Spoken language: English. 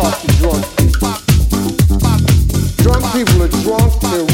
talk to drunk people. Drunk people are drunk, they're